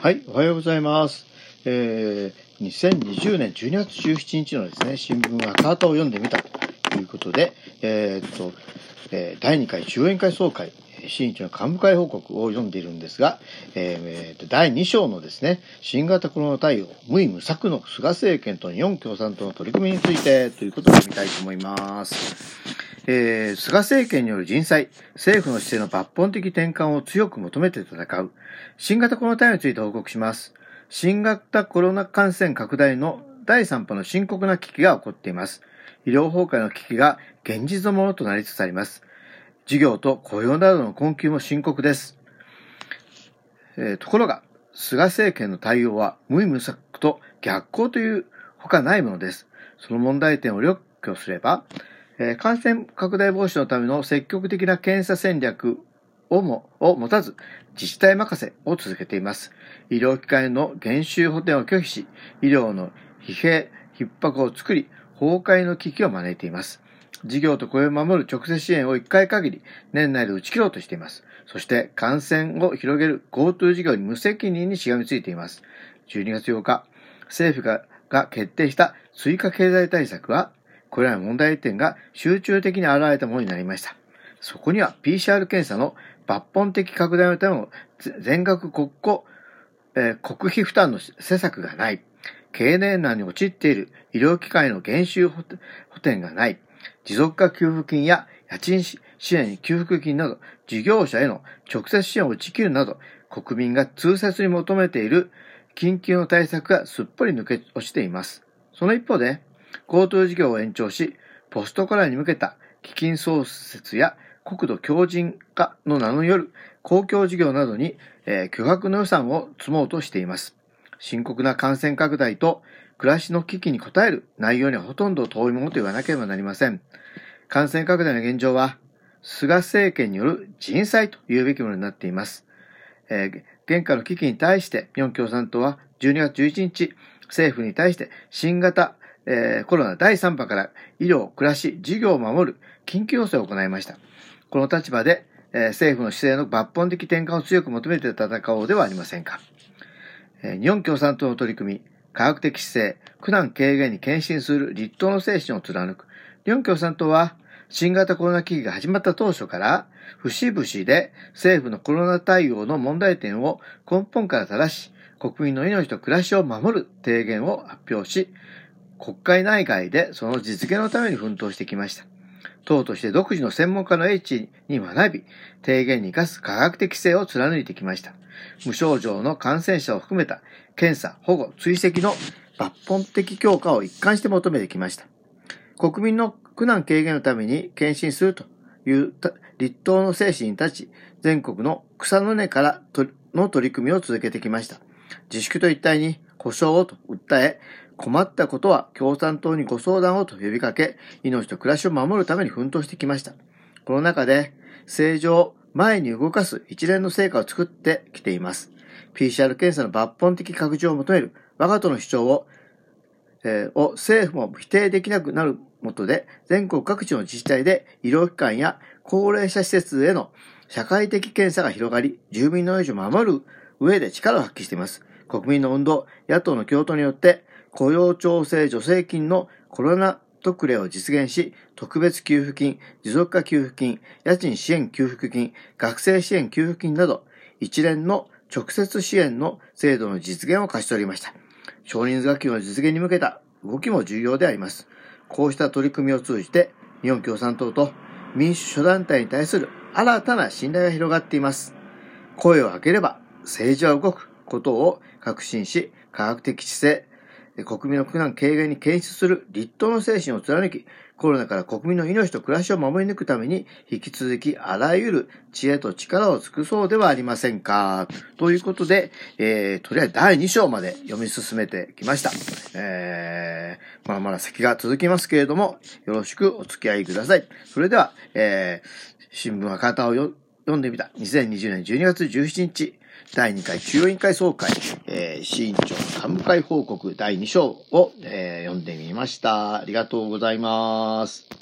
はい、おはようございます。えー、2020年12月17日のですね、新聞はカートを読んでみたということで、えーっと、えー第2回中央委員会総会、新一の幹部会報告を読んでいるんですが、えーえと第2章のですね、新型コロナ対応、無為無策の菅政権と日本共産党の取り組みについてということを読みたいと思います。えー菅政権による人災、政府の姿勢の抜本的転換を強く求めて戦う、新型コロナ対応について報告します。新型コロナ感染拡大の第3波の深刻な危機が起こっています。医療崩壊の危機が現実のものとなりつつあります。事業と雇用などの困窮も深刻です。えーところが、菅政権の対応は無為無策と逆行というほかないものです。その問題点を列挙すれば、えー感染拡大防止のための積極的な検査戦略をも、を持たず、自治体任せを続けています。医療機関への減収補填を拒否し、医療の疲弊、逼迫を作り、崩壊の危機を招いています。事業と雇用を守る直接支援を1回限り、年内で打ち切ろうとしています。そして、感染を広げる GoTo 事業に無責任にしがみついています。12月8日、政府がが決定した追加経済対策は、これらの問題点が集中的に現れたものになりました。そこには PCR 検査の抜本的拡大のための全額国庫、えー国費負担の施策がない。経営難に陥っている医療機関への減収補填がない。持続化給付金や家賃支援給付金など、事業者への直接支援を打ち切るなど、国民が痛切に求めている緊急の対策がすっぽり抜け落ちています。その一方で、GoTo 事業を延長し、ポストコロナに向けた基金創設や国土強靭化の名のよる公共事業などに、えー巨額の予算を積もうとしています。深刻な感染拡大と暮らしの危機に応える内容にはほとんど遠いものと言わなければなりません。感染拡大の現状は、菅政権による人災と言うべきものになっています。えー現下の危機に対して、日本共産党は12月11日、政府に対して新型、えーコロナ第3波から医療、暮らし、事業を守る緊急要請を行いました。この立場で、えー政府の姿勢の抜本的転換を強く求めて戦おうではありませんか。日本共産党の取り組み、科学的姿勢、苦難軽減に献身する立党の精神を貫く。日本共産党は、新型コロナ危機が始まった当初から、節々で政府のコロナ対応の問題点を根本から正し、国民の命と暮らしを守る提言を発表し、国会内外でその実現のために奮闘してきました。党として独自の専門家の英知に学び、提言に生かす科学的性を貫いてきました。無症状の感染者を含めた検査、保護、追跡の抜本的強化を一貫して求めてきました。国民の苦難軽減のために献身するという立党の精神に立ち、全国の草の根からの取り組みを続けてきました。自粛と一体に保障をと訴え、困ったことは共産党にご相談をと呼びかけ、命と暮らしを守るために奮闘してきました。この中で、正常前に動かす一連の成果を作ってきています。PCR 検査の抜本的拡充を求める我が党の主張をえーを政府も否定できなくなるもとで、全国各地の自治体で医療機関や高齢者施設への社会的検査が広がり、住民の命を守る上で力を発揮しています。国民の運動、野党の共闘によって、雇用調整助成金のコロナ特例を実現し、特別給付金、持続化給付金、家賃支援給付金、学生支援給付金など、一連の直接支援の制度の実現を勝ち取りました。少人数学級の実現に向けた動きも重要であります。こうした取り組みを通じて、日本共産党と民主諸団体に対する新たな信頼が広がっています。声を上げれば政治は動くことを確信し、科学的姿勢、国民の苦難軽減に検出する立党の精神を貫き、コロナから国民の命と暮らしを守り抜くために、引き続きあらゆる知恵と力を尽くそうではありませんか。ということで、えー、とりあえず第2章まで読み進めてきました。えー、まだまだ先が続きますけれども、よろしくお付き合いください。それでは、えー、新聞は型を読んでみた。2020年12月17日、第2回中央委員会総会、えー、市委員長幹部会報告第2章を、えー読んでみました。ありがとうございます。